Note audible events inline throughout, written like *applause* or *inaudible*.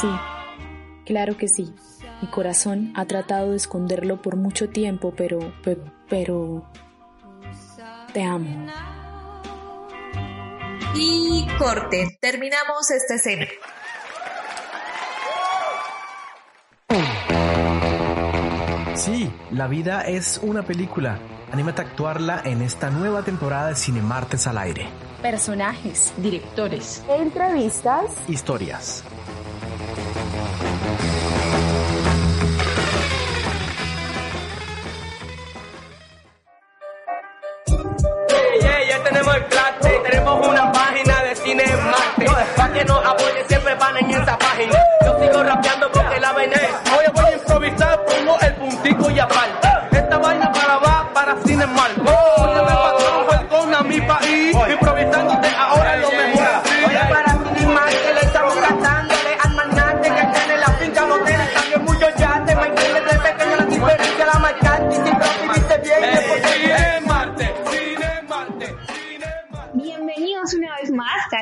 Sí, claro que sí. Mi corazón ha tratado de esconderlo por mucho tiempo, pero, pero, pero te amo. Y corte, terminamos esta escena. Sí, la vida es una película. Anímate a actuarla en esta nueva temporada de Cinemartes al aire. Personajes, directores, entrevistas, historias. En esa página. Yo sigo rapeando porque la vaina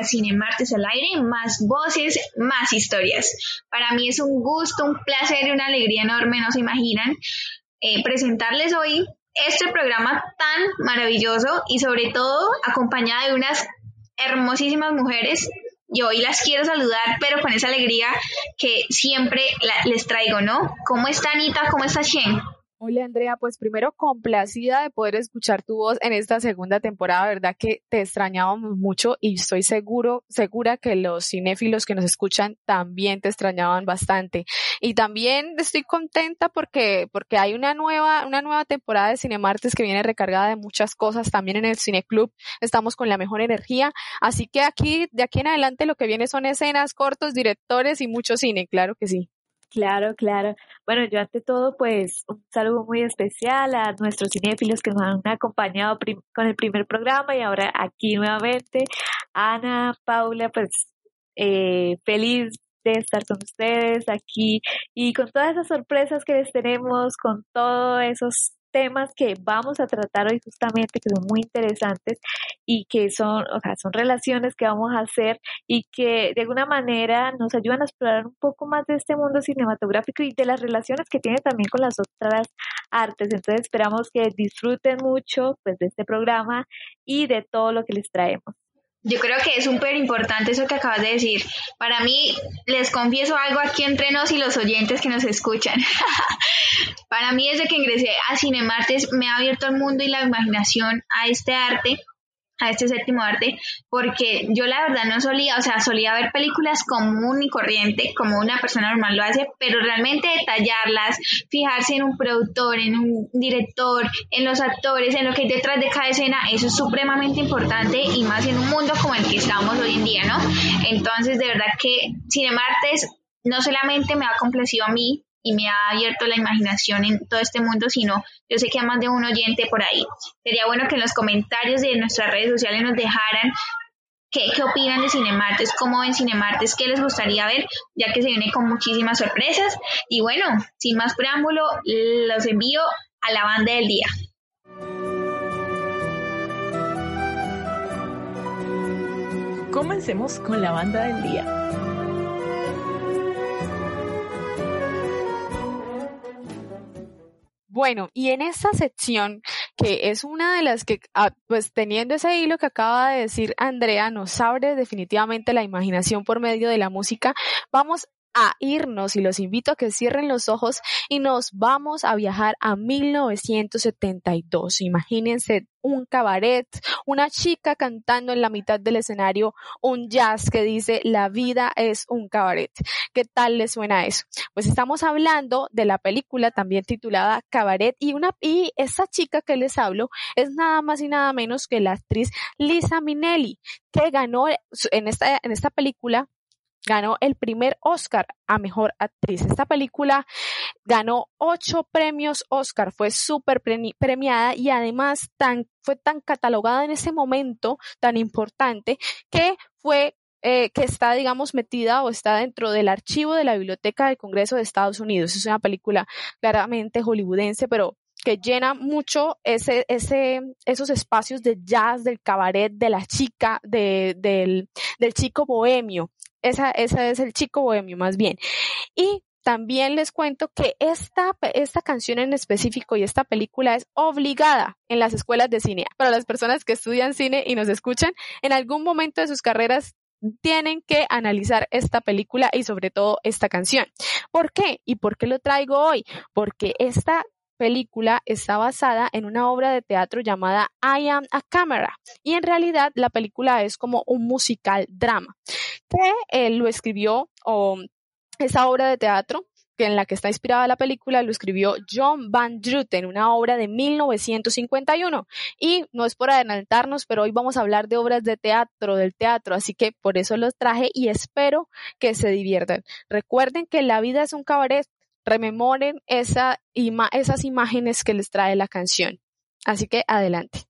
Cine Martes al aire, más voces, más historias. Para mí es un gusto, un placer y una alegría enorme, no se imaginan, eh, presentarles hoy este programa tan maravilloso y sobre todo acompañada de unas hermosísimas mujeres. Y hoy las quiero saludar, pero con esa alegría que siempre la- les traigo, ¿no? ¿Cómo está Anita? ¿Cómo está Shen? Hola Andrea, pues primero complacida de poder escuchar tu voz en esta segunda temporada, verdad que te extrañábamos mucho y estoy seguro, segura que los cinéfilos que nos escuchan también te extrañaban bastante. Y también estoy contenta porque, porque hay una nueva, una nueva temporada de Cinemartes que viene recargada de muchas cosas, también en el Cineclub estamos con la mejor energía, así que aquí, de aquí en adelante lo que viene son escenas, cortos, directores y mucho cine, claro que sí. Claro, claro. Bueno, yo ante todo, pues un saludo muy especial a nuestros cinéfilos que nos han acompañado con el primer programa y ahora aquí nuevamente. Ana, Paula, pues eh, feliz de estar con ustedes aquí y con todas esas sorpresas que les tenemos, con todos esos temas que vamos a tratar hoy justamente, que son muy interesantes y que son, o sea, son relaciones que vamos a hacer y que de alguna manera nos ayudan a explorar un poco más de este mundo cinematográfico y de las relaciones que tiene también con las otras artes. Entonces esperamos que disfruten mucho pues de este programa y de todo lo que les traemos. Yo creo que es súper importante eso que acabas de decir. Para mí, les confieso algo aquí entre nos y los oyentes que nos escuchan. *laughs* Para mí, desde que ingresé a Cinemartes, me ha abierto el mundo y la imaginación a este arte, a este séptimo arte, porque yo la verdad no solía, o sea, solía ver películas común y corriente, como una persona normal lo hace, pero realmente detallarlas, fijarse en un productor, en un director, en los actores, en lo que hay detrás de cada escena, eso es supremamente importante y más en un mundo como el que estamos hoy en día, ¿no? Entonces, de verdad que Cinemartes no solamente me ha complacido a mí y me ha abierto la imaginación en todo este mundo, sino yo sé que hay más de un oyente por ahí. Sería bueno que en los comentarios de nuestras redes sociales nos dejaran qué, qué opinan de Cinemartes, cómo ven Cinemartes, qué les gustaría ver, ya que se viene con muchísimas sorpresas. Y bueno, sin más preámbulo, los envío a la banda del día. Comencemos con la banda del día. Bueno, y en esta sección, que es una de las que, ah, pues teniendo ese hilo que acaba de decir Andrea, nos abre definitivamente la imaginación por medio de la música, vamos a irnos y los invito a que cierren los ojos y nos vamos a viajar a 1972. Imagínense un cabaret, una chica cantando en la mitad del escenario un jazz que dice la vida es un cabaret. ¿Qué tal les suena eso? Pues estamos hablando de la película también titulada Cabaret y una y esa chica que les hablo es nada más y nada menos que la actriz Lisa Minnelli, que ganó en esta en esta película ganó el primer Oscar a Mejor Actriz. Esta película ganó ocho premios Oscar, fue súper premiada y además tan, fue tan catalogada en ese momento tan importante que fue eh, que está, digamos, metida o está dentro del archivo de la Biblioteca del Congreso de Estados Unidos. Es una película claramente hollywoodense, pero que llena mucho ese, ese, esos espacios de jazz, del cabaret, de la chica, de, del, del chico bohemio esa, ese es el chico bohemio más bien. Y también les cuento que esta, esta canción en específico y esta película es obligada en las escuelas de cine. Para las personas que estudian cine y nos escuchan, en algún momento de sus carreras tienen que analizar esta película y sobre todo esta canción. ¿Por qué? ¿Y por qué lo traigo hoy? Porque esta película está basada en una obra de teatro llamada I Am a Camera y en realidad la película es como un musical drama que él lo escribió o esa obra de teatro en la que está inspirada la película lo escribió John Van Druten, una obra de 1951. Y no es por adelantarnos, pero hoy vamos a hablar de obras de teatro, del teatro, así que por eso los traje y espero que se diviertan. Recuerden que la vida es un cabaret, rememoren esa esas imágenes que les trae la canción. Así que adelante.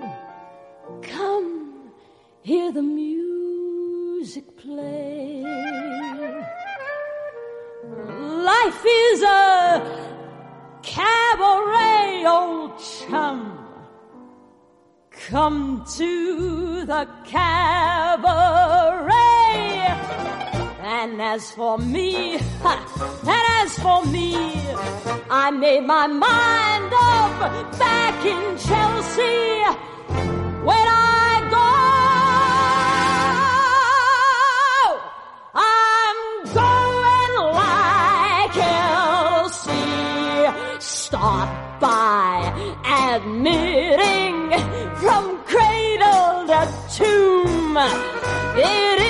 Come, hear the music play. Life is a cabaret, old chum. Come to the cabaret. And as for me, and as for me, I made my mind up back in Chelsea Start by admitting from cradle to tomb. It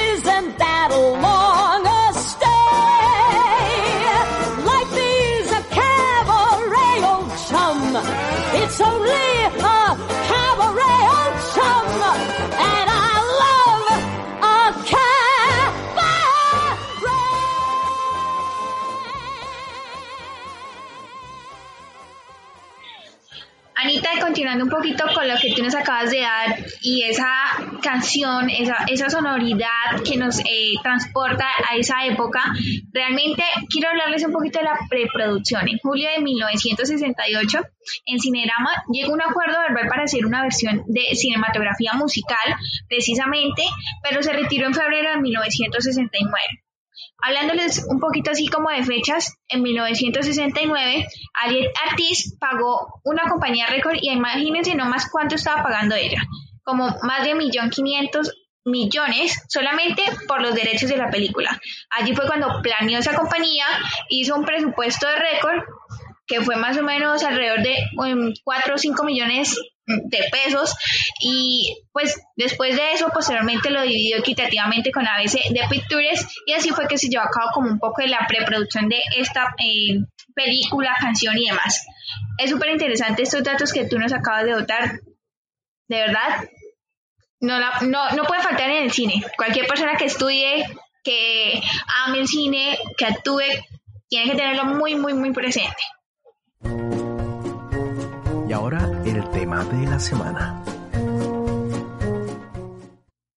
poquito con lo que tú nos acabas de dar y esa canción, esa, esa sonoridad que nos eh, transporta a esa época, realmente quiero hablarles un poquito de la preproducción. En julio de 1968, en Cinerama llegó un acuerdo verbal para hacer una versión de cinematografía musical, precisamente, pero se retiró en febrero de 1969. Hablándoles un poquito así como de fechas, en 1969, Aliet Artis pagó una compañía récord y imagínense nomás cuánto estaba pagando ella, como más de 1.500.000 millones solamente por los derechos de la película. Allí fue cuando planeó esa compañía, hizo un presupuesto de récord que fue más o menos alrededor de 4 o 5 millones de pesos y pues después de eso posteriormente lo dividió equitativamente con ABC de Pictures y así fue que se llevó a cabo como un poco de la preproducción de esta eh, película, canción y demás. Es súper interesante estos datos que tú nos acabas de dotar. De verdad, no, no, no puede faltar en el cine. Cualquier persona que estudie, que ame el cine, que actúe, tiene que tenerlo muy, muy, muy presente. Y ahora tema de la semana.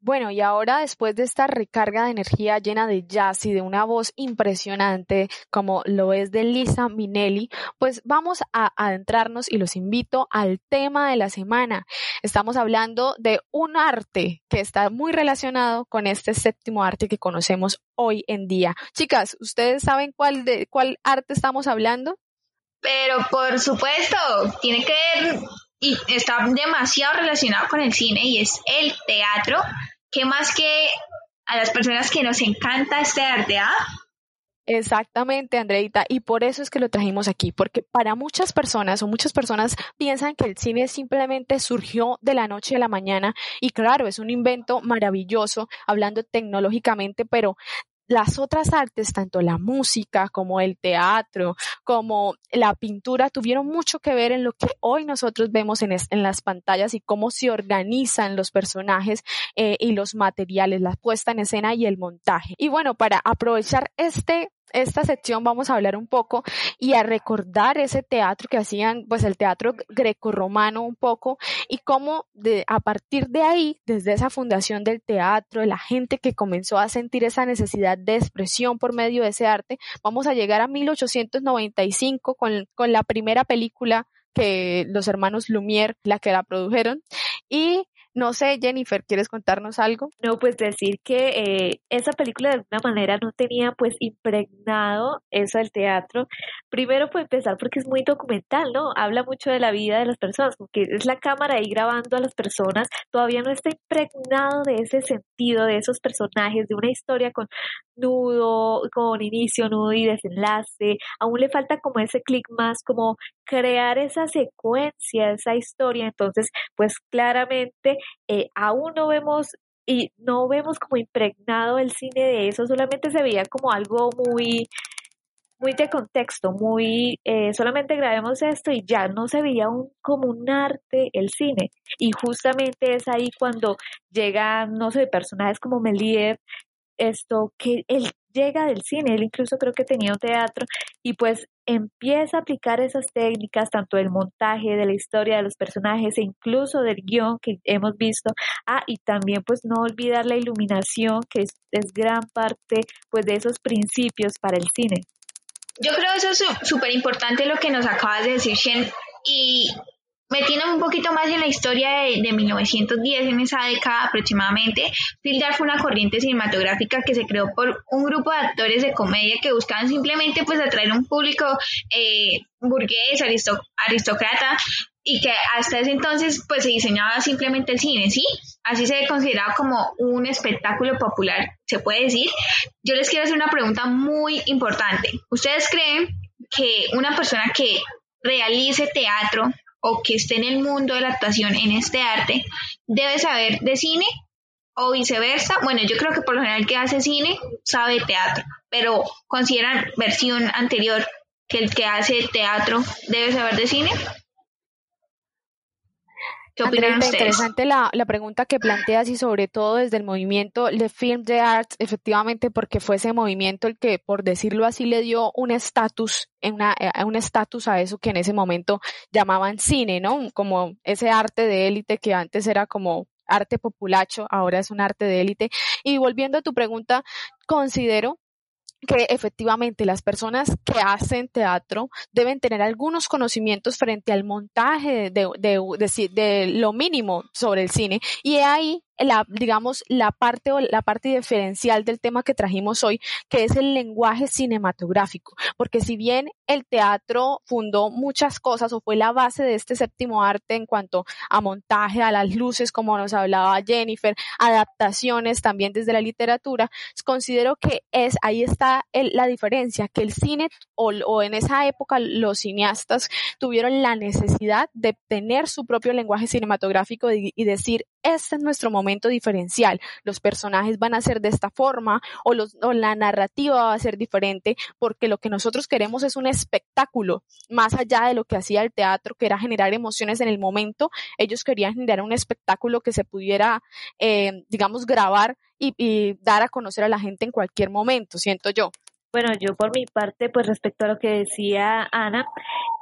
Bueno, y ahora después de esta recarga de energía llena de jazz y de una voz impresionante como lo es de Lisa Minelli, pues vamos a adentrarnos y los invito al tema de la semana. Estamos hablando de un arte que está muy relacionado con este séptimo arte que conocemos hoy en día. Chicas, ¿ustedes saben cuál de cuál arte estamos hablando? Pero por supuesto, tiene que ver y está demasiado relacionado con el cine y es el teatro ¿Qué más que a las personas que nos encanta este arte, ah? Exactamente, Andreita, y por eso es que lo trajimos aquí, porque para muchas personas o muchas personas piensan que el cine simplemente surgió de la noche a la mañana y claro, es un invento maravilloso hablando tecnológicamente, pero las otras artes, tanto la música como el teatro, como la pintura, tuvieron mucho que ver en lo que hoy nosotros vemos en, en las pantallas y cómo se organizan los personajes eh, y los materiales, la puesta en escena y el montaje. Y bueno, para aprovechar este esta sección vamos a hablar un poco y a recordar ese teatro que hacían, pues el teatro grecorromano un poco y cómo de, a partir de ahí, desde esa fundación del teatro, la gente que comenzó a sentir esa necesidad de expresión por medio de ese arte, vamos a llegar a 1895 con, con la primera película que los hermanos Lumière, la que la produjeron, y no sé, Jennifer, ¿quieres contarnos algo? No, pues decir que eh, esa película de alguna manera no tenía pues impregnado eso del teatro. Primero, pues empezar porque es muy documental, ¿no? Habla mucho de la vida de las personas, porque es la cámara ahí grabando a las personas, todavía no está impregnado de ese sentido, de esos personajes, de una historia con nudo, con inicio, nudo y desenlace. Aún le falta como ese clic más, como crear esa secuencia, esa historia. Entonces, pues claramente eh, aún no vemos y no vemos como impregnado el cine de eso, solamente se veía como algo muy muy de contexto, muy eh, solamente grabemos esto y ya no se veía un, como un arte el cine. Y justamente es ahí cuando llegan, no sé, personajes como Meliev, esto que él llega del cine, él incluso creo que tenía un teatro y pues empieza a aplicar esas técnicas, tanto del montaje, de la historia de los personajes e incluso del guion que hemos visto. Ah, y también pues no olvidar la iluminación, que es, gran parte pues de esos principios para el cine. Yo creo eso es súper importante lo que nos acabas de decir, Shen, y Metiéndome un poquito más en la historia de, de, 1910, en esa década aproximadamente, Fildar fue una corriente cinematográfica que se creó por un grupo de actores de comedia que buscaban simplemente pues atraer un público eh, burgués, aristócrata, y que hasta ese entonces pues se diseñaba simplemente el cine, ¿sí? Así se consideraba como un espectáculo popular, se puede decir. Yo les quiero hacer una pregunta muy importante. ¿Ustedes creen que una persona que realice teatro o que esté en el mundo de la actuación en este arte debe saber de cine o viceversa. Bueno, yo creo que por lo general que hace cine sabe teatro, pero consideran versión anterior que el que hace teatro debe saber de cine. ¿Qué opinan? Interesante la, la, pregunta que planteas y sobre todo desde el movimiento de Film de Arts, efectivamente porque fue ese movimiento el que, por decirlo así, le dio un estatus, una, eh, un estatus a eso que en ese momento llamaban cine, ¿no? Como ese arte de élite que antes era como arte populacho, ahora es un arte de élite. Y volviendo a tu pregunta, considero que efectivamente las personas que hacen teatro deben tener algunos conocimientos frente al montaje de, de, de, de, lo mínimo sobre el cine y ahí la, digamos, la parte o la parte diferencial del tema que trajimos hoy, que es el lenguaje cinematográfico. Porque si bien el teatro fundó muchas cosas o fue la base de este séptimo arte en cuanto a montaje, a las luces, como nos hablaba Jennifer, adaptaciones también desde la literatura, considero que es, ahí está la diferencia, que el cine o, en esa época los cineastas tuvieron la necesidad de tener su propio lenguaje cinematográfico y decir, este es nuestro momento diferencial. Los personajes van a ser de esta forma o, los, o la narrativa va a ser diferente porque lo que nosotros queremos es un espectáculo más allá de lo que hacía el teatro, que era generar emociones en el momento. Ellos querían generar un espectáculo que se pudiera, eh, digamos, grabar y, y dar a conocer a la gente en cualquier momento, siento yo. Bueno, yo por mi parte, pues respecto a lo que decía Ana,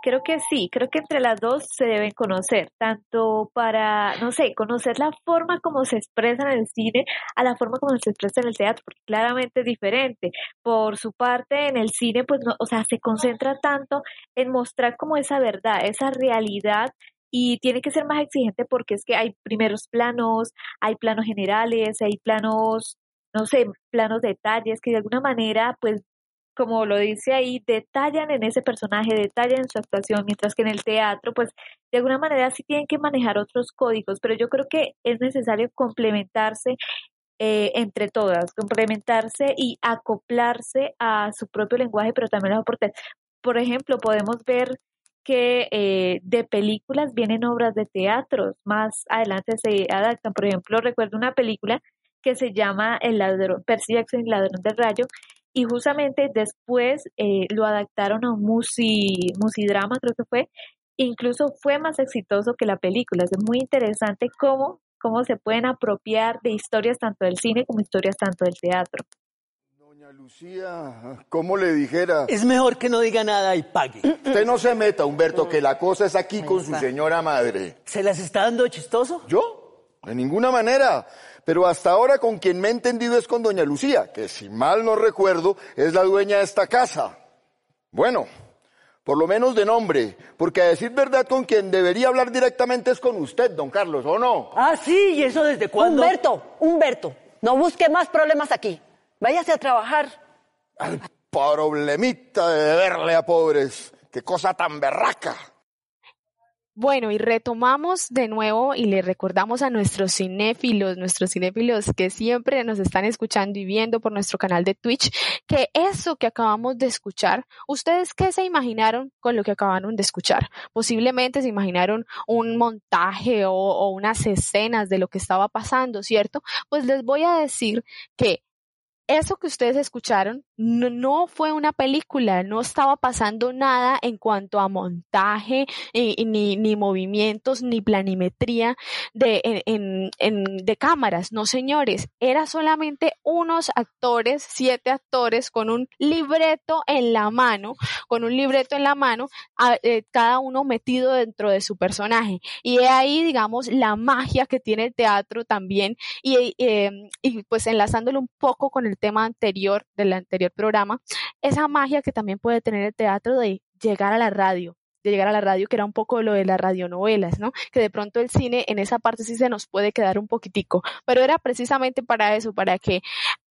creo que sí, creo que entre las dos se deben conocer, tanto para, no sé, conocer la forma como se expresa en el cine a la forma como se expresa en el teatro, porque claramente es diferente. Por su parte, en el cine, pues, no, o sea, se concentra tanto en mostrar como esa verdad, esa realidad y tiene que ser más exigente porque es que hay primeros planos, hay planos generales, hay planos, no sé, planos detalles que de alguna manera pues como lo dice ahí, detallan en ese personaje, detallan en su actuación, mientras que en el teatro, pues de alguna manera sí tienen que manejar otros códigos, pero yo creo que es necesario complementarse eh, entre todas, complementarse y acoplarse a su propio lenguaje, pero también los aportes. Por ejemplo, podemos ver que eh, de películas vienen obras de teatro, más adelante se adaptan. Por ejemplo, recuerdo una película que se llama El ladrón, Percy Jackson, el ladrón del rayo, y justamente después eh, lo adaptaron a un musi, musidrama, creo que fue, incluso fue más exitoso que la película. Es muy interesante cómo, cómo se pueden apropiar de historias tanto del cine como historias tanto del teatro. Doña Lucía, ¿cómo le dijera? Es mejor que no diga nada y pague. Usted no se meta, Humberto, que la cosa es aquí con su señora madre. ¿Se las está dando chistoso? ¿Yo? De ninguna manera pero hasta ahora con quien me he entendido es con doña Lucía, que si mal no recuerdo es la dueña de esta casa. Bueno, por lo menos de nombre, porque a decir verdad con quien debería hablar directamente es con usted, don Carlos, ¿o no? Ah, sí, ¿y eso desde cuándo? Humberto, Humberto, no busque más problemas aquí. Váyase a trabajar. Al problemita de verle a pobres. Qué cosa tan berraca. Bueno, y retomamos de nuevo y le recordamos a nuestros cinéfilos, nuestros cinéfilos que siempre nos están escuchando y viendo por nuestro canal de Twitch, que eso que acabamos de escuchar, ¿ustedes qué se imaginaron con lo que acabaron de escuchar? Posiblemente se imaginaron un montaje o, o unas escenas de lo que estaba pasando, ¿cierto? Pues les voy a decir que eso que ustedes escucharon no, no, fue una película, no estaba pasando nada en cuanto a montaje, y, ni, ni, movimientos, ni planimetría de, en, en, de cámaras, no señores, era solamente unos actores, siete actores con un libreto en la mano, con un libreto en la mano, a, eh, cada uno metido dentro de su personaje. Y ahí, digamos, la magia que tiene el teatro también, y, eh, y pues enlazándolo un poco con el tema anterior, del anterior programa, esa magia que también puede tener el teatro de llegar a la radio, de llegar a la radio, que era un poco lo de las radionovelas, ¿no? Que de pronto el cine en esa parte sí se nos puede quedar un poquitico, pero era precisamente para eso, para que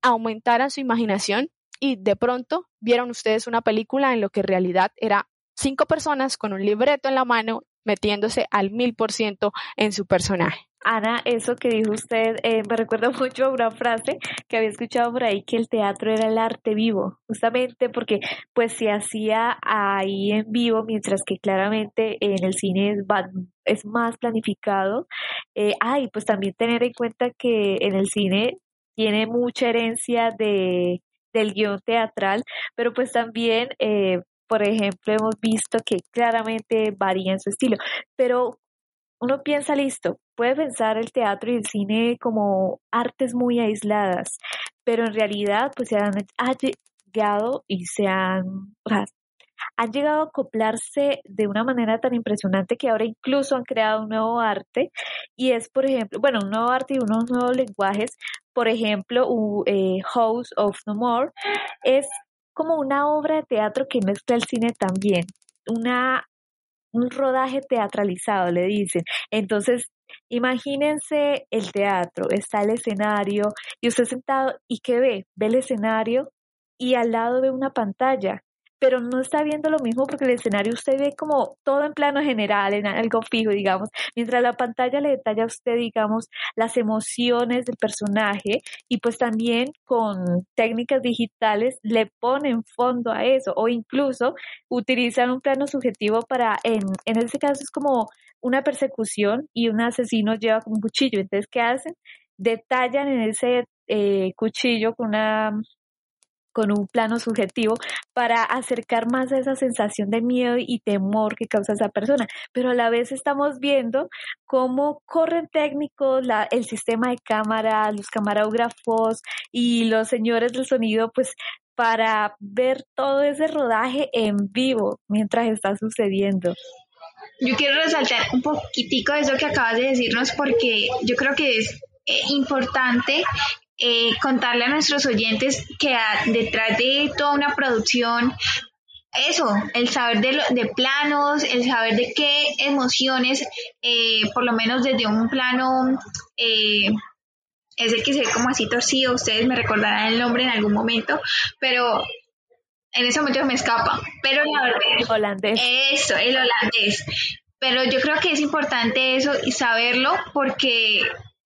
aumentaran su imaginación y de pronto vieron ustedes una película en lo que en realidad era cinco personas con un libreto en la mano metiéndose al mil por ciento en su personaje. Ana, eso que dijo usted eh, me recuerda *laughs* mucho a una frase que había escuchado por ahí que el teatro era el arte vivo, justamente porque pues se hacía ahí en vivo, mientras que claramente en el cine es, más planificado. Eh, ah, pues también tener en cuenta que en el cine tiene mucha herencia de del guion teatral, pero pues también eh, por ejemplo, hemos visto que claramente varía en su estilo, pero uno piensa, listo, puede pensar el teatro y el cine como artes muy aisladas, pero en realidad pues se han, llegado y se han, o sea, han llegado a acoplarse de una manera tan impresionante que ahora incluso han creado un nuevo arte y es, por ejemplo, bueno, un nuevo arte y unos nuevos lenguajes. Por ejemplo, eh, House of No More es como una obra de teatro que mezcla el cine también, una un rodaje teatralizado, le dicen. Entonces, Imagínense el teatro, está el escenario y usted sentado y ¿qué ve? Ve el escenario y al lado ve una pantalla pero no está viendo lo mismo porque el escenario usted ve como todo en plano general, en algo fijo, digamos, mientras la pantalla le detalla a usted, digamos, las emociones del personaje y pues también con técnicas digitales le ponen fondo a eso. O incluso utilizan un plano subjetivo para, en, en ese caso es como una persecución y un asesino lleva un cuchillo, entonces, ¿qué hacen? Detallan en ese eh, cuchillo con una con un plano subjetivo para acercar más a esa sensación de miedo y temor que causa esa persona. Pero a la vez estamos viendo cómo corren técnicos, la, el sistema de cámara, los camarógrafos y los señores del sonido, pues para ver todo ese rodaje en vivo mientras está sucediendo. Yo quiero resaltar un poquitico de eso que acabas de decirnos porque yo creo que es eh, importante eh, contarle a nuestros oyentes que detrás de toda una producción eso, el saber de, de, planos, el saber de qué emociones, eh, por lo menos desde un plano, eh, es el que se ve como así torcido, ustedes me recordarán el nombre en algún momento, pero en ese momento me escapa, pero la verdad... El holandés. Eso, el holandés. Pero yo creo que es importante eso y saberlo porque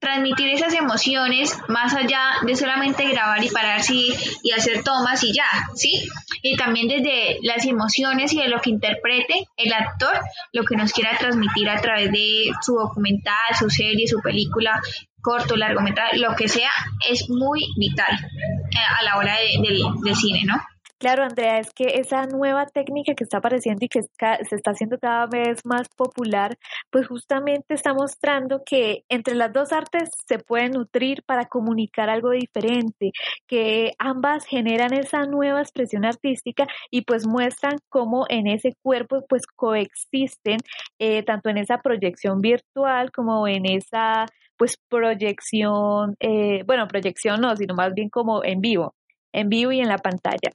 transmitir esas emociones más allá de solamente grabar y pararse y, hacer tomas y ya, ¿sí? Y también desde las emociones y de lo que interprete el actor, lo que nos quiera transmitir a través de su documental, su serie, su película, corto, largometraje, lo que sea, es muy vital eh, a la hora del cine, ¿no? Claro, Andrea, es que esa nueva técnica que está apareciendo y que se está haciendo cada vez más popular, pues justamente está mostrando que entre las dos artes se puede nutrir para comunicar algo diferente, que ambas generan esa nueva expresión artística y pues muestran cómo en ese cuerpo pues coexisten eh, tanto en esa proyección virtual como en esa pues proyección, eh, bueno, proyección no, sino más bien como en vivo, en vivo y en la pantalla.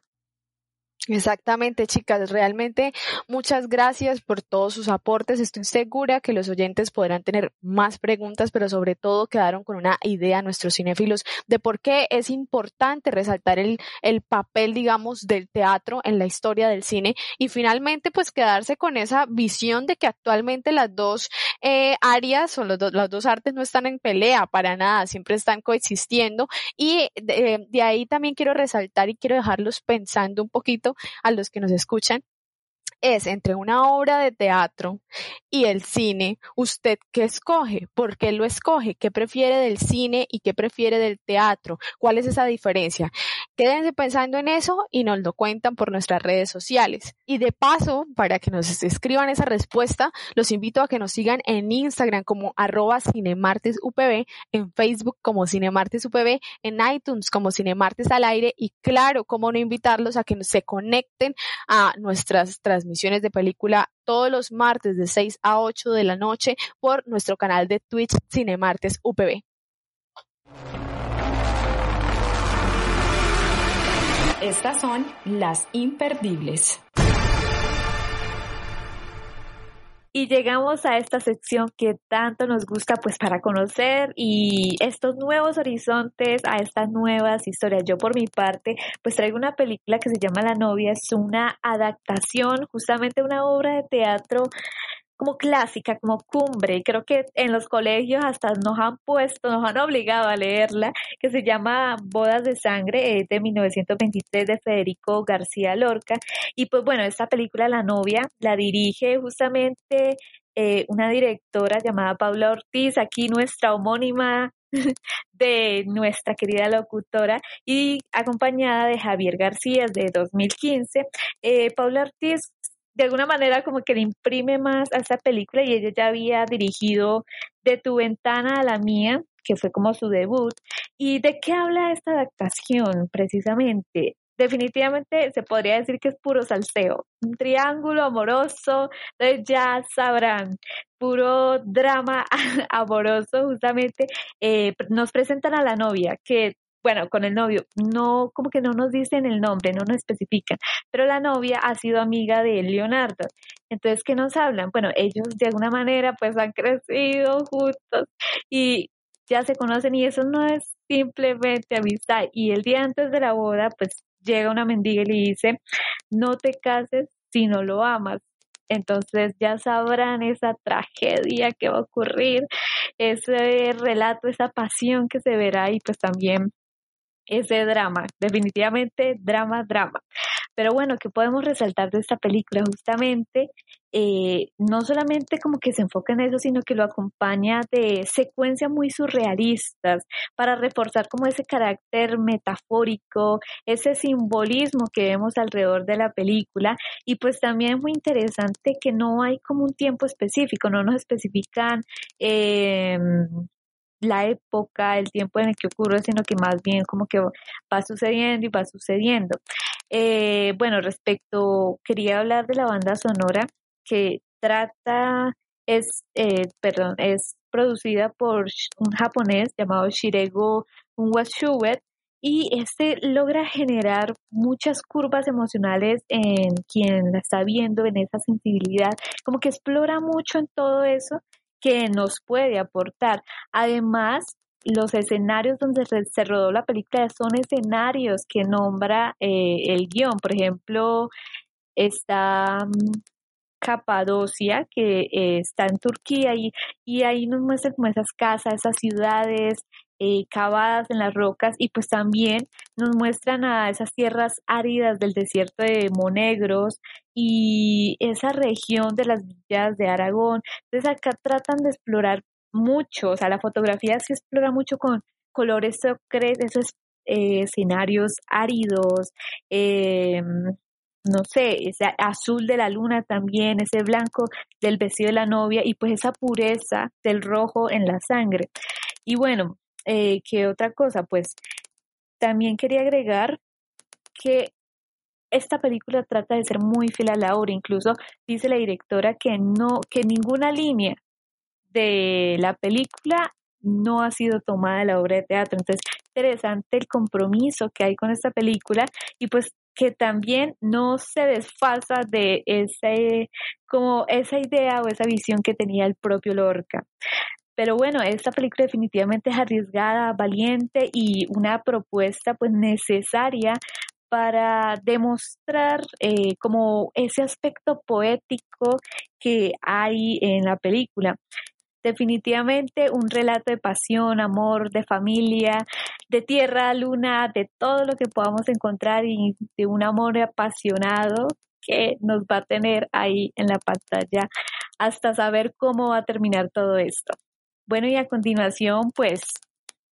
Exactamente, chicas. Realmente muchas gracias por todos sus aportes. Estoy segura que los oyentes podrán tener más preguntas, pero sobre todo quedaron con una idea nuestros cinéfilos de por qué es importante resaltar el, el papel, digamos, del teatro en la historia del cine y finalmente pues quedarse con esa visión de que actualmente las dos eh, áreas o los las dos artes no están en pelea para nada, siempre están coexistiendo. Y de, de ahí también quiero resaltar y quiero dejarlos pensando un poquito a los que nos escuchan es entre una obra de teatro y el cine, ¿usted qué escoge? ¿Por qué lo escoge? ¿Qué prefiere del cine y qué prefiere del teatro? ¿Cuál es esa diferencia? Quédense pensando en eso y nos lo cuentan por nuestras redes sociales. Y de paso, para que nos escriban esa respuesta, los invito a que nos sigan en Instagram como arroba cinemartesupv, en Facebook como cinemartesupv, en iTunes como cinemartes al aire y claro, cómo no invitarlos a que se conecten a nuestras transmisiones transmisiones de película todos los martes de 6 a 8 de la noche por nuestro canal de Twitch Cinemartes UPB. Estas son las imperdibles. Y llegamos a esta sección que tanto nos gusta pues para conocer y estos nuevos horizontes, a estas nuevas historias. Yo por mi parte pues traigo una película que se llama La novia, es una adaptación justamente una obra de teatro como clásica, como cumbre. Creo que en los colegios hasta nos han puesto, nos han obligado a leerla, que se llama Bodas de Sangre, de 1923 de Federico García Lorca. Y pues bueno, esta película, La novia, la dirige justamente eh, una directora llamada Paula Ortiz, aquí nuestra homónima *laughs* de nuestra querida locutora y acompañada de Javier García de 2015. Eh, Paula Ortiz de alguna manera como que le imprime más a esta película y ella ya había dirigido De tu ventana a la mía, que fue como su debut. ¿Y de qué habla esta adaptación precisamente? Definitivamente se podría decir que es puro salseo, un triángulo amoroso, entonces ya sabrán, puro drama *laughs* amoroso justamente. Eh, nos presentan a la novia que bueno, con el novio, no, como que no nos dicen el nombre, no nos especifican, pero la novia ha sido amiga de Leonardo. Entonces, ¿qué nos hablan? Bueno, ellos de alguna manera pues han crecido juntos y ya se conocen y eso no es simplemente amistad. Y el día antes de la boda, pues llega una mendiga y le dice, no te cases si no lo amas. Entonces ya sabrán esa tragedia que va a ocurrir, ese relato, esa pasión que se verá y pues también ese drama, definitivamente drama, drama. Pero bueno, ¿qué podemos resaltar de esta película? Justamente, eh, no solamente como que se enfoca en eso, sino que lo acompaña de secuencias muy surrealistas para reforzar como ese carácter metafórico, ese simbolismo que vemos alrededor de la película. Y pues también es muy interesante que no hay como un tiempo específico, no nos especifican eh, la época, el tiempo en el que ocurre, sino que más bien como que va sucediendo y va sucediendo. Eh, bueno, respecto, quería hablar de la banda sonora que trata, es, eh, perdón, es producida por un japonés llamado Shirego Unwashuet y este logra generar muchas curvas emocionales en quien la está viendo, en esa sensibilidad, como que explora mucho en todo eso que nos puede aportar. Además, los escenarios donde se rodó la película son escenarios que nombra eh, el guion. Por ejemplo, está mm, Capadocia, que eh, está en Turquía, y, y ahí nos muestran como esas casas, esas ciudades, eh, cavadas en las rocas y pues también nos muestran a esas tierras áridas del desierto de Monegros y esa región de las villas de Aragón. Entonces acá tratan de explorar mucho, o sea, la fotografía se explora mucho con colores ocres, esos eh, escenarios áridos, eh, no sé, ese azul de la luna también, ese blanco del vestido de la novia y pues esa pureza del rojo en la sangre. Y bueno, eh, ¿Qué otra cosa? Pues también quería agregar que esta película trata de ser muy fiel a la obra. Incluso dice la directora que no, que ninguna línea de la película no ha sido tomada de la obra de teatro. Entonces, interesante el compromiso que hay con esta película y pues que también no se desfasa de ese, como esa idea o esa visión que tenía el propio Lorca. Pero bueno, esta película definitivamente es arriesgada, valiente y una propuesta pues necesaria para demostrar eh, como ese aspecto poético que hay en la película. Definitivamente un relato de pasión, amor, de familia, de tierra, luna, de todo lo que podamos encontrar y de un amor apasionado que nos va a tener ahí en la pantalla hasta saber cómo va a terminar todo esto. Bueno, y a continuación, pues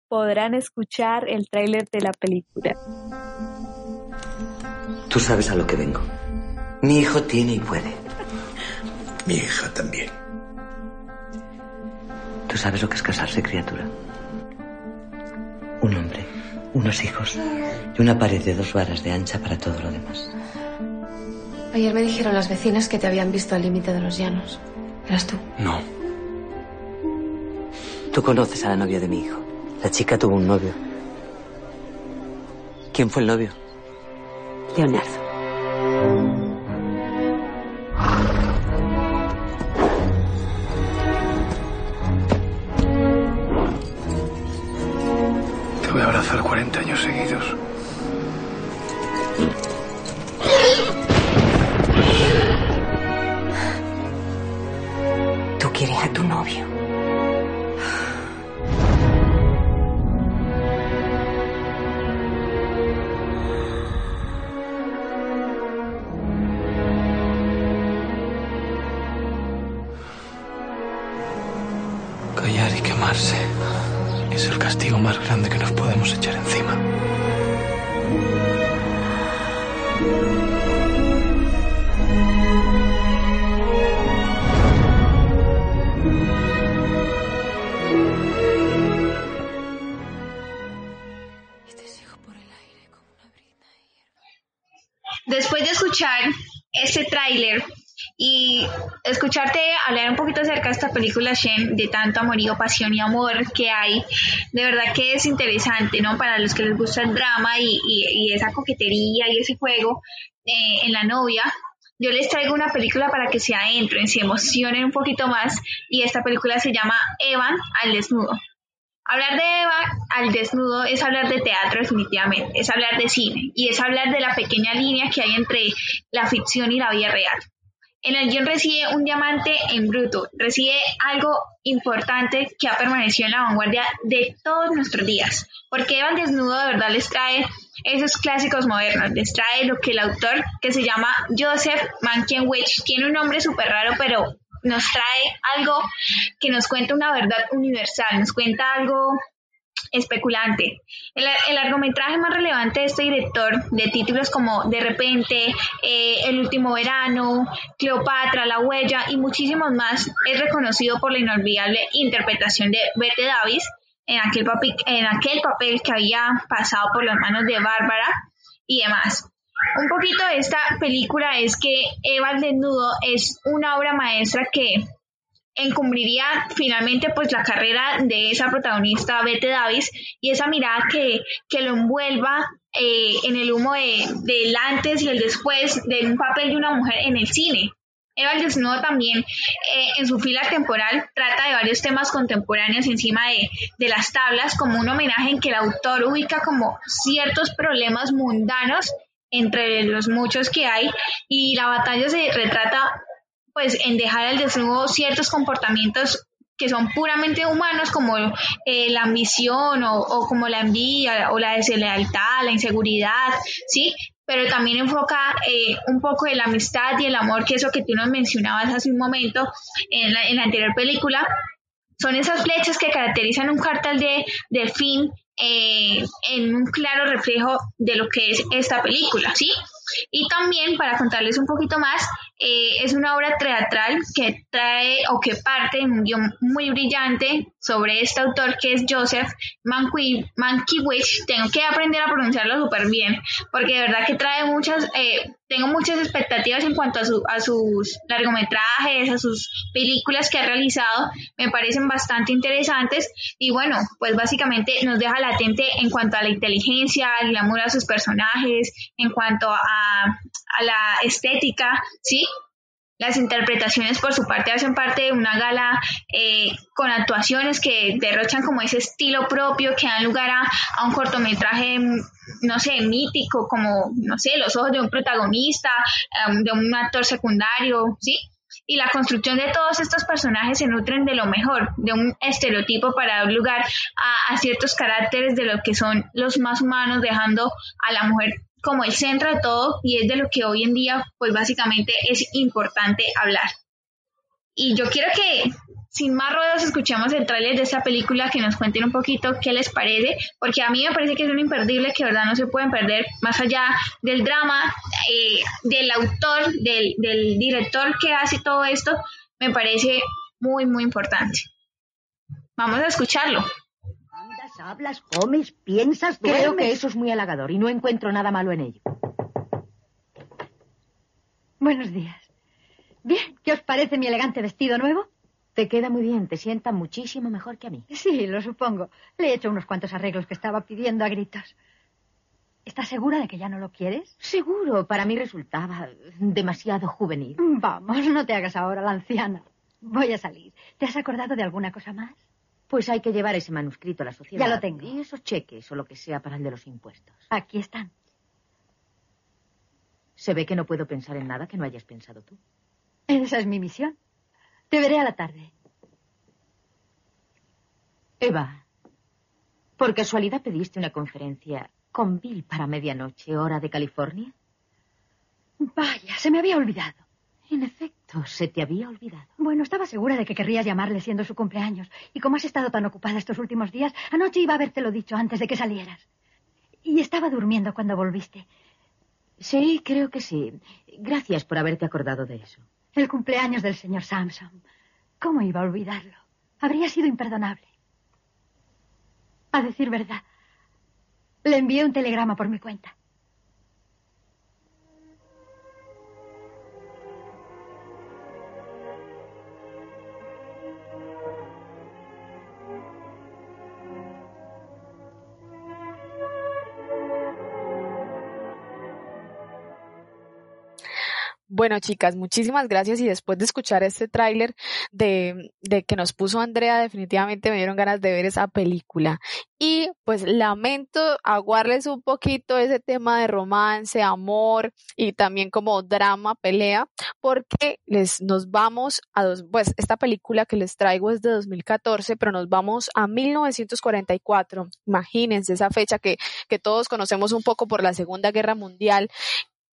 podrán escuchar el tráiler de la película. Tú sabes a lo que vengo. Mi hijo tiene y puede. Mi hija también. ¿Tú sabes lo que es casarse, criatura? Un hombre, unos hijos y una pared de dos varas de ancha para todo lo demás. Ayer me dijeron las vecinas que te habían visto al límite de los llanos. ¿Eras tú? No. Tú conoces a la novia de mi hijo. La chica tuvo un novio. ¿Quién fue el novio? Leonardo. Te voy a abrazar 40 años seguidos. Tú quieres a tu novio. Más grande que nos podemos echar encima. Después de escuchar ese tráiler Y escucharte hablar un poquito acerca de esta película, Shen, de tanto amorío, pasión y amor que hay, de verdad que es interesante, ¿no? Para los que les gusta el drama y, y, esa coquetería y ese juego eh, en la novia, yo les traigo una película para que se adentren, se emocionen un poquito más y esta película se llama Evan al desnudo. Hablar de Eva al desnudo es hablar de teatro definitivamente, es hablar de cine y es hablar de la pequeña línea que hay entre la ficción y la vida real. En el guion reside un diamante en bruto, reside algo importante que ha permanecido en la vanguardia de todos nuestros días, porque Eva al desnudo de verdad les trae esos clásicos modernos, les trae lo que el autor, que se llama Joseph Mankiewicz, tiene un nombre súper raro, pero nos trae algo que nos cuenta una verdad universal, nos cuenta algo especulante. El, largometraje más relevante de este director, de títulos como De repente, eh, El último verano, Cleopatra, La huella y muchísimos más, es reconocido por la inolvidable interpretación de Bette Davis en aquel, en aquel papel que había pasado por las manos de Bárbara y demás. Un poquito de esta película es que Eva el desnudo es una obra maestra que encubriría finalmente pues la carrera de esa protagonista Bette Davis y esa mirada que, que lo envuelva eh, en el humo de, del antes y el después de un papel de una mujer en el cine. Eva el Desnudo también eh, en su fila temporal trata de varios temas contemporáneos encima de, de, las tablas como un homenaje en que el autor ubica como ciertos problemas mundanos entre los muchos que hay y la batalla se retrata pues en dejar al desnudo ciertos comportamientos que son puramente humanos como eh, la ambición o, como la envidia o la deslealtad, la inseguridad, ¿sí? Pero también enfoca eh, un poco de la amistad y el amor, que eso que tú nos mencionabas hace un momento en la, en la anterior película, son esas flechas que caracterizan un cartel de, de fin eh, en un claro reflejo de lo que es esta película, ¿sí? Y también, para contarles un poquito más, eh, es una obra teatral que trae o que parte en un guion muy brillante sobre este autor que es Joseph Mankiewicz. Tengo que aprender a pronunciarlo súper bien, porque de verdad que trae muchas, eh, tengo muchas expectativas en cuanto a, su, a sus largometrajes, a sus películas que ha realizado. Me parecen bastante interesantes y bueno, pues básicamente nos deja latente en cuanto a la inteligencia, el glamour a sus personajes, en cuanto a a, la estética, ¿sí? Las interpretaciones por su parte hacen parte de una gala eh, con actuaciones que derrochan como ese estilo propio, que dan lugar a, un cortometraje, no sé, mítico, como, no sé, los ojos de un protagonista, em, de un actor secundario, ¿sí? y la construcción de todos estos personajes se nutren de lo mejor, de un estereotipo para dar lugar a, a, ciertos caracteres de lo que son los más humanos, dejando a la mujer como el centro de todo y es de lo que hoy en día pues básicamente es importante hablar. Y yo quiero que sin más ruedas escuchemos el tráiler de esta película, que nos cuenten un poquito qué les parece, porque a mí me parece que es un imperdible que verdad no se pueden perder, más allá del drama, eh, del autor, del director que hace todo esto, me parece muy, muy importante. Vamos a escucharlo hablas, comes, piensas, Creo que eso es muy halagador y no encuentro nada malo en ello. Buenos días. Bien, ¿qué os parece mi elegante vestido nuevo? Te queda muy bien, te sienta muchísimo mejor que a mí. Sí, lo supongo. Le he hecho unos cuantos arreglos que estaba pidiendo a gritos. ¿Estás segura de que ya no lo quieres? Seguro, para mí resultaba demasiado juvenil. Vamos, no te hagas ahora la anciana. Voy a salir. ¿Te has acordado de alguna cosa más? Pues hay que llevar ese manuscrito a la sociedad. Ya lo tengo. Y esos cheques o lo que sea para el de los impuestos. Aquí están. Se ve que no puedo pensar en nada que no hayas pensado tú. Esa es mi misión. Te veré a la tarde. Eva, ¿por casualidad pediste una conferencia con Bill para medianoche, hora de California? Vaya, se me había olvidado. En efecto, se te había olvidado. Bueno, estaba segura de que querrías llamarle siendo su cumpleaños. Y como has estado tan ocupada estos últimos días, anoche iba a habértelo dicho antes de que salieras. Y estaba durmiendo cuando volviste. Sí, creo que sí. Gracias por haberte acordado de eso. El cumpleaños del señor Samson. ¿Cómo iba a olvidarlo? Habría sido imperdonable. A decir verdad, le envié un telegrama por mi cuenta. Bueno, chicas, muchísimas gracias y después de escuchar este tráiler de, de que nos puso Andrea, definitivamente me dieron ganas de ver esa película. Y pues lamento aguarles un poquito ese tema de romance, amor y también como drama, pelea, porque les nos vamos a dos, pues esta película que les traigo es de 2014, pero nos vamos a 1944. Imagínense esa fecha que, que todos conocemos un poco por la Segunda Guerra Mundial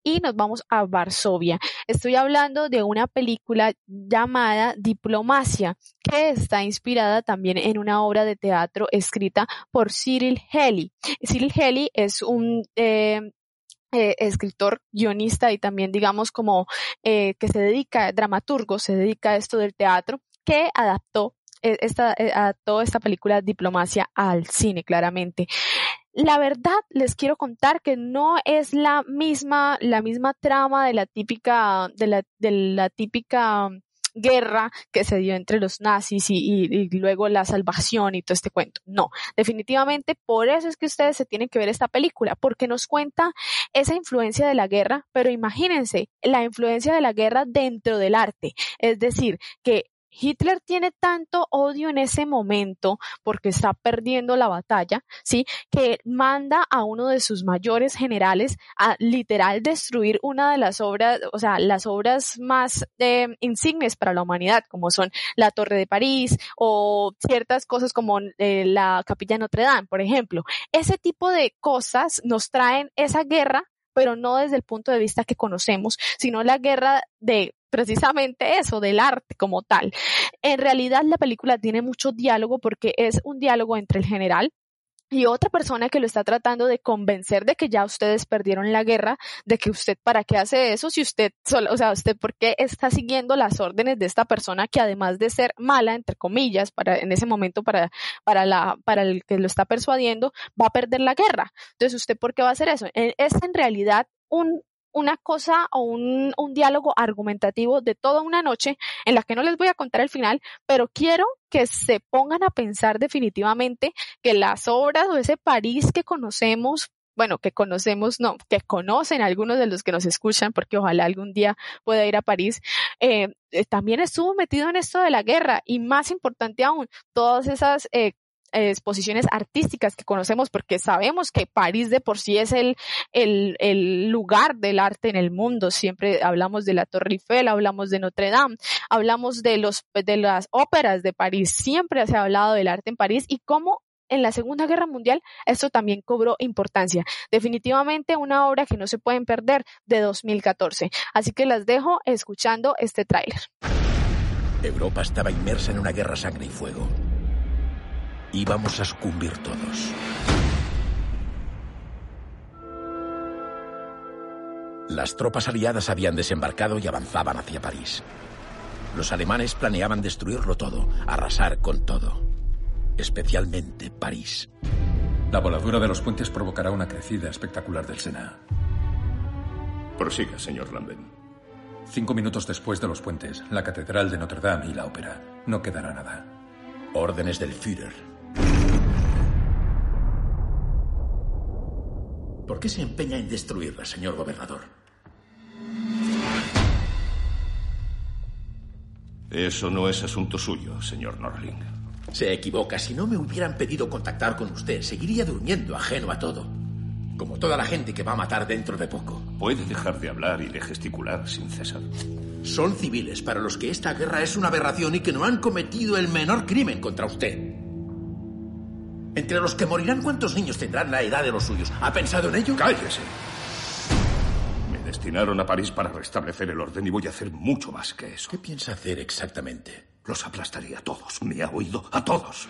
y nos vamos a Varsovia. Estoy hablando de una película llamada Diplomacia, que está inspirada también en una obra de teatro escrita por Cyril Heli. Cyril Heli es un eh, eh, escritor, guionista y también digamos como eh, que se dedica, dramaturgo, se dedica a esto del teatro, que adaptó esta, adaptó esta película Diplomacia al cine, claramente. La verdad, les quiero contar que no es la misma, la misma trama de la típica, de la, de la típica guerra que se dio entre los nazis y, y, luego la salvación y todo este cuento. No, definitivamente por eso es que ustedes se tienen que ver esta película, porque nos cuenta esa influencia de la guerra, pero imagínense la influencia de la guerra dentro del arte, es decir, que Hitler tiene tanto odio en ese momento porque está perdiendo la batalla, ¿sí? Que manda a uno de sus mayores generales a literal destruir una de las obras, o sea, las obras más eh, insignes para la humanidad, como son la Torre de París o ciertas cosas como eh, la Capilla Notre Dame, por ejemplo. Ese tipo de cosas nos traen esa guerra pero no desde el punto de vista que conocemos, sino la guerra de precisamente eso, del arte como tal. En realidad la película tiene mucho diálogo porque es un diálogo entre el general, y otra persona que lo está tratando de convencer de que ya ustedes perdieron la guerra, de que usted para qué hace eso, si usted, o sea, usted por qué está siguiendo las órdenes de esta persona que además de ser mala, entre comillas, para, en ese momento para, para la, para el que lo está persuadiendo, va a perder la guerra. Entonces, ¿usted por qué va a hacer eso? Es en realidad un, una cosa o un, un, diálogo argumentativo de toda una noche en la que no les voy a contar el final, pero quiero que se pongan a pensar definitivamente que las obras o ese París que conocemos bueno, que conocemos, no, que conocen algunos de los que nos escuchan, porque ojalá algún día pueda ir a París, eh, eh también estuvo metido en esto de la guerra y más importante aún, todas esas eh, exposiciones artísticas que conocemos porque sabemos que París de por sí es el, el, el, lugar del arte en el mundo. Siempre hablamos de la Torre Eiffel, hablamos de Notre Dame, hablamos de los, de las óperas de París. Siempre se ha hablado del arte en París y cómo en la Segunda Guerra Mundial esto también cobró importancia. Definitivamente una obra que no se pueden perder de 2014. Así que las dejo escuchando este tráiler. Europa estaba inmersa en una guerra sangre y fuego íbamos a sucumbir todos. Las tropas aliadas habían desembarcado y avanzaban hacia París. Los alemanes planeaban destruirlo todo, arrasar con todo, especialmente París. La voladura de los puentes provocará una crecida espectacular del Sena. Prosiga, señor Lambert. Cinco minutos después de los puentes, la Catedral de Notre Dame y la ópera. No quedará nada. Órdenes del Führer. ¿Por qué se empeña en destruirla, señor gobernador? Eso no es asunto suyo, señor Norling. Se equivoca. Si no me hubieran pedido contactar con usted, seguiría durmiendo ajeno a todo. Como toda la gente que va a matar dentro de poco. Puede dejar de hablar y de gesticular sin cesar. Son civiles para los que esta guerra es una aberración y que no han cometido el menor crimen contra usted. Entre los que morirán, ¿cuántos niños tendrán la edad de los suyos? ¿Ha pensado en ello? Cállese. Me destinaron a París para restablecer el orden y voy a hacer mucho más que eso. ¿Qué piensa hacer exactamente? Los aplastaría a todos. ¿Me ha oído? A todos.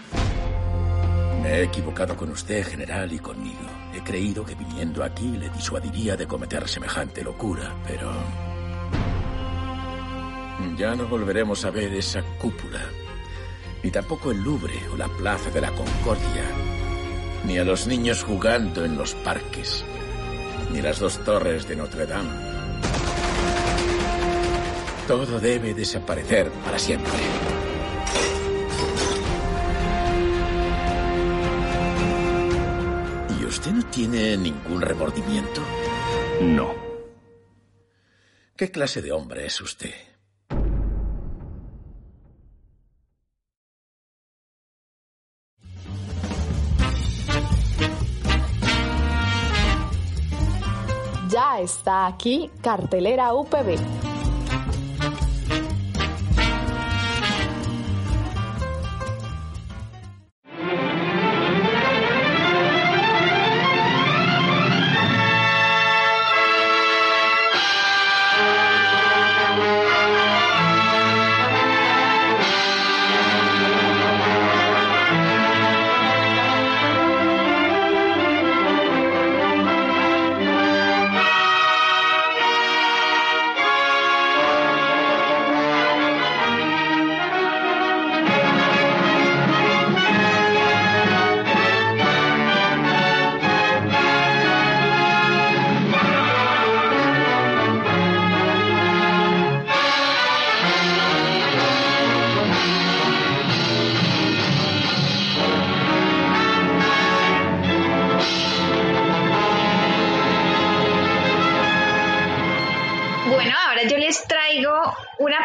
Me he equivocado con usted, general, y conmigo. He creído que viniendo aquí le disuadiría de cometer semejante locura, pero... Ya no volveremos a ver esa cúpula ni tampoco el Louvre o la Plaza de la Concordia, ni a los niños jugando en los parques, ni las dos torres de Notre Dame. Todo debe desaparecer para siempre. ¿Y usted no tiene ningún remordimiento? No. ¿Qué clase de hombre es usted? Está aquí Cartelera UPB.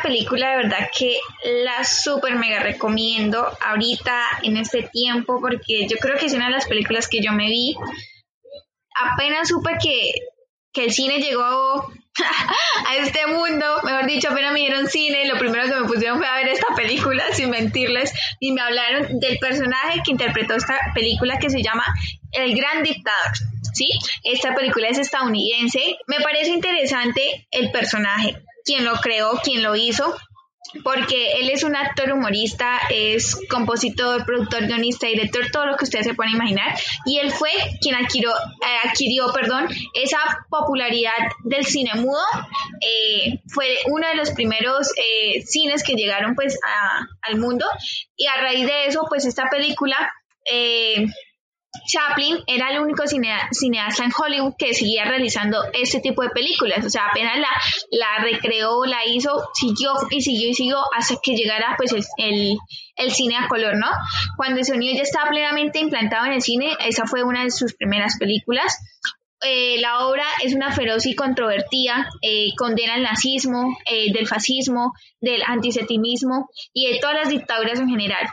Película de verdad que la súper mega recomiendo ahorita en este tiempo porque yo creo que es una de las películas que yo me vi. Apenas supe que, que el cine llegó *laughs* a este mundo, mejor dicho, apenas me dieron cine, lo primero que me pusieron fue a ver esta película, *laughs* sin mentirles, y me hablaron del personaje que interpretó esta película que se llama El Gran Dictador. ¿sí? Esta película es estadounidense. Me parece interesante el personaje, quién lo creó, quién lo hizo, porque él es un actor humorista, es compositor, productor, guionista, director, todo lo que ustedes se pueden imaginar, y él fue quien adquirió, eh, adquirió perdón, esa popularidad del cine mudo, eh, fue uno de los primeros eh, cines que llegaron pues a- al mundo, y a raíz de eso pues esta película... Chaplin era el único cinea- cineasta en Hollywood que seguía realizando este tipo de películas. O sea, apenas la, recreó, la hizo, siguió y siguió y siguió hasta que llegara pues el cine a color, ¿no? Cuando el sonido ya estaba plenamente implantado en el cine, esa fue una de sus primeras películas. Eh, la obra es una feroz y controvertida, eh, condena el nazismo, eh, del fascismo, del antisemitismo y de todas las dictaduras en general.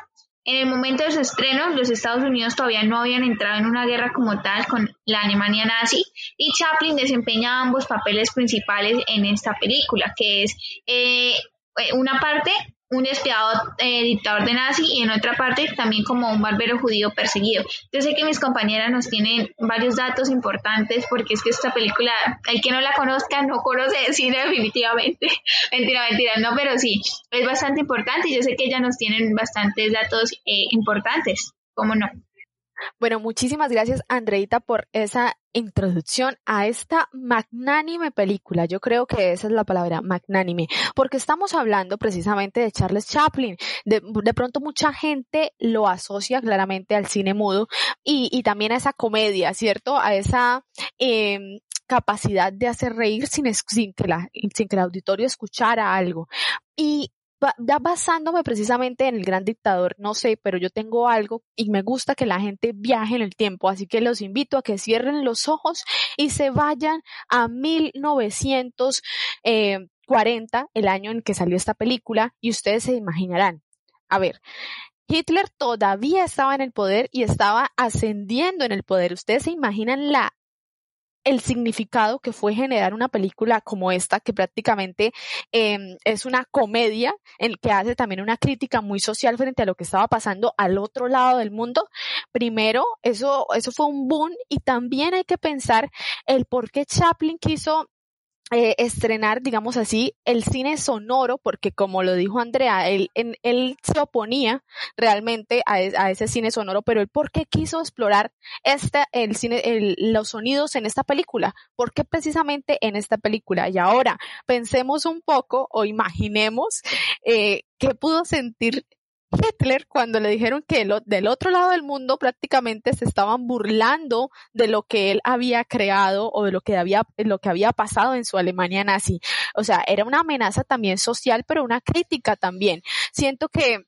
En el momento de su estreno, los Estados Unidos todavía no habían entrado en una guerra como tal con la Alemania nazi y Chaplin desempeña ambos papeles principales en esta película, que es eh, eh, una parte un despiadado eh, dictador de nazi y en otra parte también como un barbero judío perseguido. Yo sé que mis compañeras nos tienen varios datos importantes porque es que esta película, el que no la conozca no conoce cine definitivamente. *laughs* mentira, mentira, no, pero sí, es bastante importante yo sé que ellas nos tienen bastantes datos eh, importantes, ¿cómo no? Bueno, muchísimas gracias, Andreita, por esa introducción a esta magnánime película. Yo creo que esa es la palabra, magnánime, porque estamos hablando precisamente de Charles Chaplin. De, de pronto mucha gente lo asocia claramente al cine mudo y, y también a esa comedia, ¿cierto? A esa eh, capacidad de hacer reír sin, sin, que la, sin que el auditorio escuchara algo. Y ya basándome precisamente en el gran dictador, no sé, pero yo tengo algo y me gusta que la gente viaje en el tiempo, así que los invito a que cierren los ojos y se vayan a 1940, el año en que salió esta película, y ustedes se imaginarán. A ver, Hitler todavía estaba en el poder y estaba ascendiendo en el poder. Ustedes se imaginan la el significado que fue generar una película como esta, que prácticamente eh, es una comedia en que hace también una crítica muy social frente a lo que estaba pasando al otro lado del mundo. Primero, eso, eso fue un boom y también hay que pensar el por qué Chaplin quiso eh, estrenar, digamos así, el cine sonoro, porque como lo dijo Andrea, él, en- él se oponía realmente a, es- a ese cine sonoro, pero él por qué quiso explorar este, el cine, el- los sonidos en esta película, ¿por qué precisamente en esta película? Y ahora pensemos un poco o imaginemos eh, qué pudo sentir Hitler cuando le dijeron que lo- del otro lado del mundo prácticamente se estaban burlando de lo que él había creado o de lo que había, lo que había pasado en su Alemania nazi. O sea, era una amenaza también social, pero una crítica también. Siento que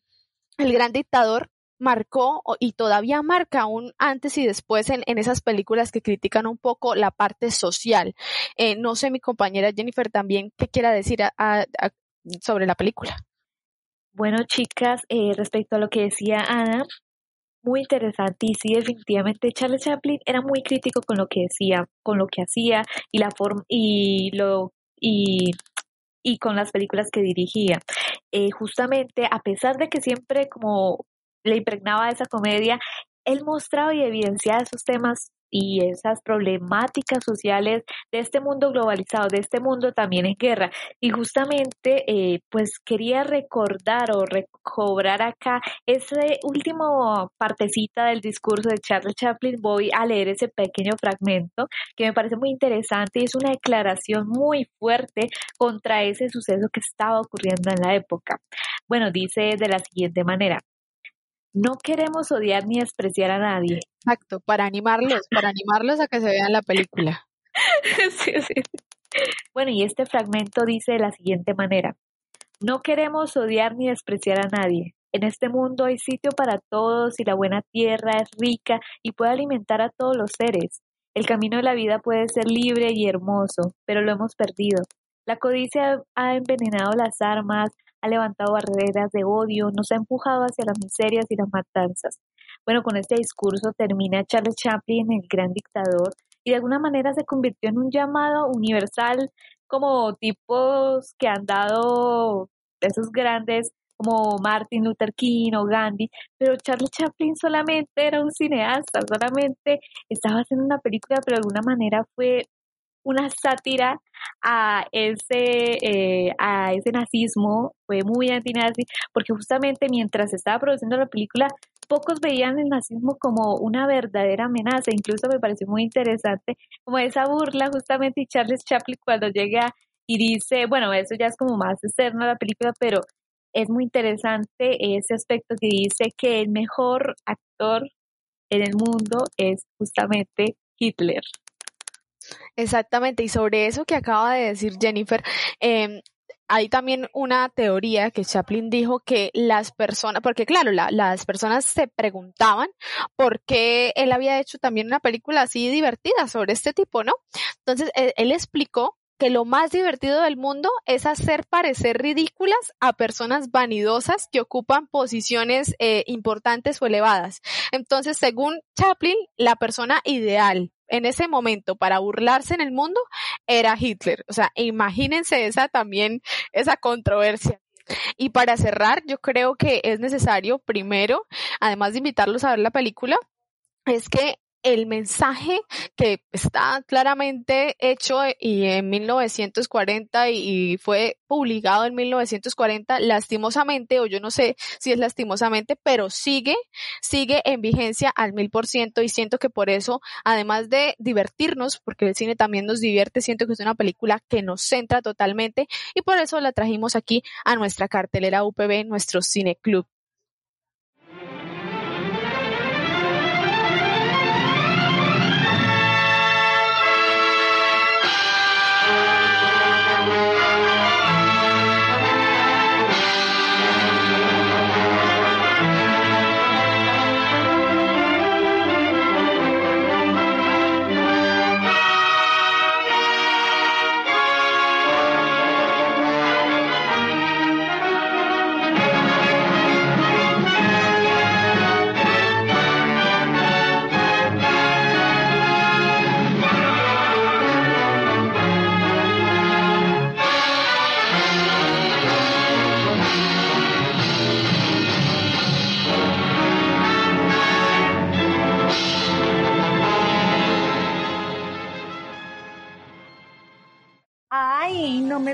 el gran dictador marcó y todavía marca un antes y después en, esas películas que critican un poco la parte social. Eh, no sé, mi compañera Jennifer también, ¿qué quiera decir sobre la película? Bueno, chicas, eh, respecto a lo que decía Ana, muy interesante y sí, definitivamente Charles Chaplin era muy crítico con lo que decía, con lo que hacía y la forma y lo y y con las películas que dirigía. Eh, justamente, a pesar de que siempre como le impregnaba esa comedia, él mostraba y evidenciaba esos temas y esas problemáticas sociales de este mundo globalizado, de este mundo también en guerra. Y justamente, eh, pues quería recordar o recobrar acá ese último partecita del discurso de Charles Chaplin. Voy a leer ese pequeño fragmento que me parece muy interesante y es una declaración muy fuerte contra ese suceso que estaba ocurriendo en la época. Bueno, dice de la siguiente manera. No queremos odiar ni despreciar a nadie. Exacto, para animarlos, para animarlos a que se vean la película. *laughs* sí, sí. Bueno, y este fragmento dice de la siguiente manera. No queremos odiar ni despreciar a nadie. En este mundo hay sitio para todos y la buena tierra es rica y puede alimentar a todos los seres. El camino de la vida puede ser libre y hermoso, pero lo hemos perdido. La codicia ha envenenado las armas, ha levantado barreras de odio, nos ha empujado hacia las miserias y las matanzas. Bueno, con este discurso termina Charles Chaplin, el gran dictador, y de alguna manera se convirtió en un llamado universal como tipos que han dado esos grandes como Martin Luther King o Gandhi, pero Charles Chaplin solamente era un cineasta, solamente estaba haciendo una película, pero de alguna manera fue una sátira a ese, eh, a ese nazismo, fue muy antinazi, porque justamente mientras estaba produciendo la película, pocos veían el nazismo como una verdadera amenaza, incluso me pareció muy interesante como esa burla justamente y Charles Chaplin cuando llega y dice, bueno, eso ya es como más externo a la película, pero es muy interesante ese aspecto que dice que el mejor actor en el mundo es justamente Hitler. Exactamente, y sobre eso que acaba de decir Jennifer, eh, hay también una teoría que Chaplin dijo que las personas, porque claro, las personas se preguntaban por qué él había hecho también una película así divertida sobre este tipo, ¿no? Entonces, él, él explicó que lo más divertido del mundo es hacer parecer ridículas a personas vanidosas que ocupan posiciones eh, importantes o elevadas. Entonces, según Chaplin, la persona ideal en ese momento para burlarse en el mundo era Hitler. O sea, imagínense esa también, esa controversia. Y para cerrar, yo creo que es necesario, primero, además de invitarlos a ver la película, es que el mensaje que está claramente hecho y en 1940 y fue publicado en 1940 lastimosamente o yo no sé si es lastimosamente pero sigue sigue en vigencia al mil por ciento y siento que por eso además de divertirnos porque el cine también nos divierte siento que es una película que nos centra totalmente y por eso la trajimos aquí a nuestra cartelera UPB nuestro cine club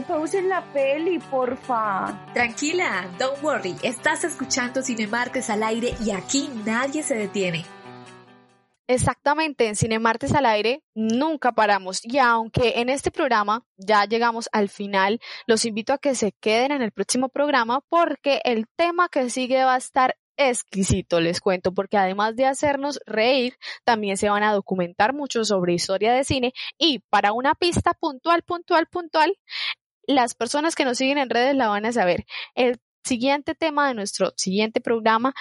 me pausen la peli, porfa. Tranquila, don't worry. Estás escuchando Cinemartes al aire y aquí nadie se detiene. Exactamente, en Cinemartes al aire nunca paramos y aunque en este programa ya llegamos al final, los invito a que se queden en el próximo programa porque el tema que sigue va a estar exquisito, les cuento, porque además de hacernos reír, también se van a documentar mucho sobre historia de cine y para una pista puntual, puntual, puntual, las personas que nos siguen en redes la van a saber. El siguiente tema de nuestro siguiente programa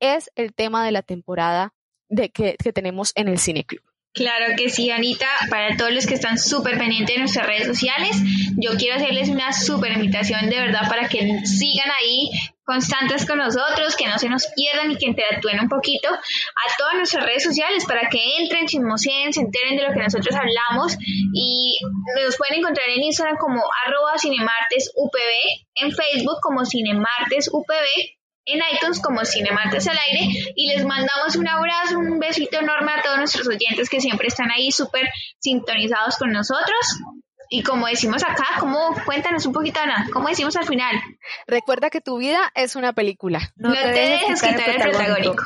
es el tema de la temporada de que, que tenemos en el Cine Club. Claro que sí, Anita. Para todos los que están súper pendientes de nuestras redes sociales, yo quiero hacerles una súper invitación de verdad para que sigan ahí constantes con nosotros, que no se nos pierdan y que interactúen un poquito a todas nuestras redes sociales para que entren, chismoseen, se enteren de lo que nosotros hablamos y nos pueden encontrar en Instagram como arroba cinemartesupb, en Facebook como cinemartesupb en iTunes como Cinemartes al aire y les mandamos un abrazo, un besito enorme a todos nuestros oyentes que siempre están ahí súper sintonizados con nosotros. Y como decimos acá, ¿cómo? Cuéntanos un poquito, Ana, ¿cómo decimos al final? Recuerda que tu vida es una película. No, te, dejes quitar el protagónico.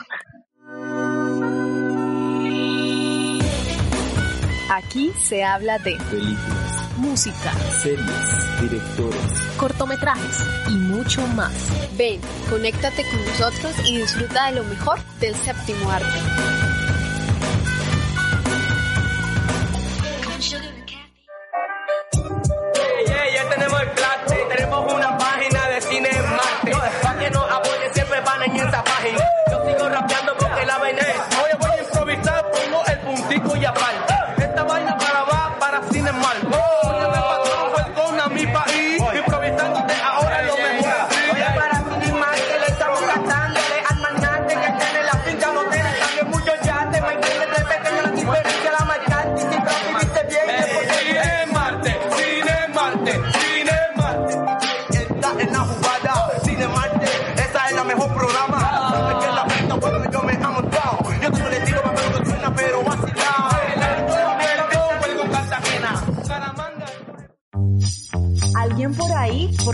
Aquí se habla de películas, música, series, directores, cortometrajes y mucho más. Ven, conéctate con nosotros y disfruta de lo mejor del séptimo arte.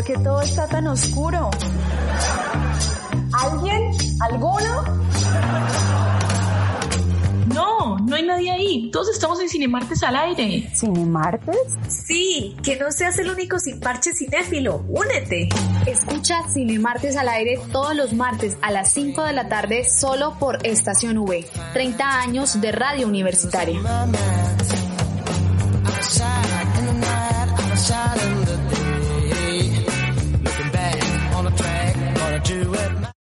Qué todo está tan oscuro? ¿Alguien? ¿Alguno? No, no hay nadie ahí. Todos estamos en Cinemartes al aire. ¿Cinemartes? Sí, que no seas el único sin parche cinéfilo. Únete. Escucha Cinemartes al aire todos los martes a las 5 de la tarde solo por Estación V. 30 años de radio universitaria.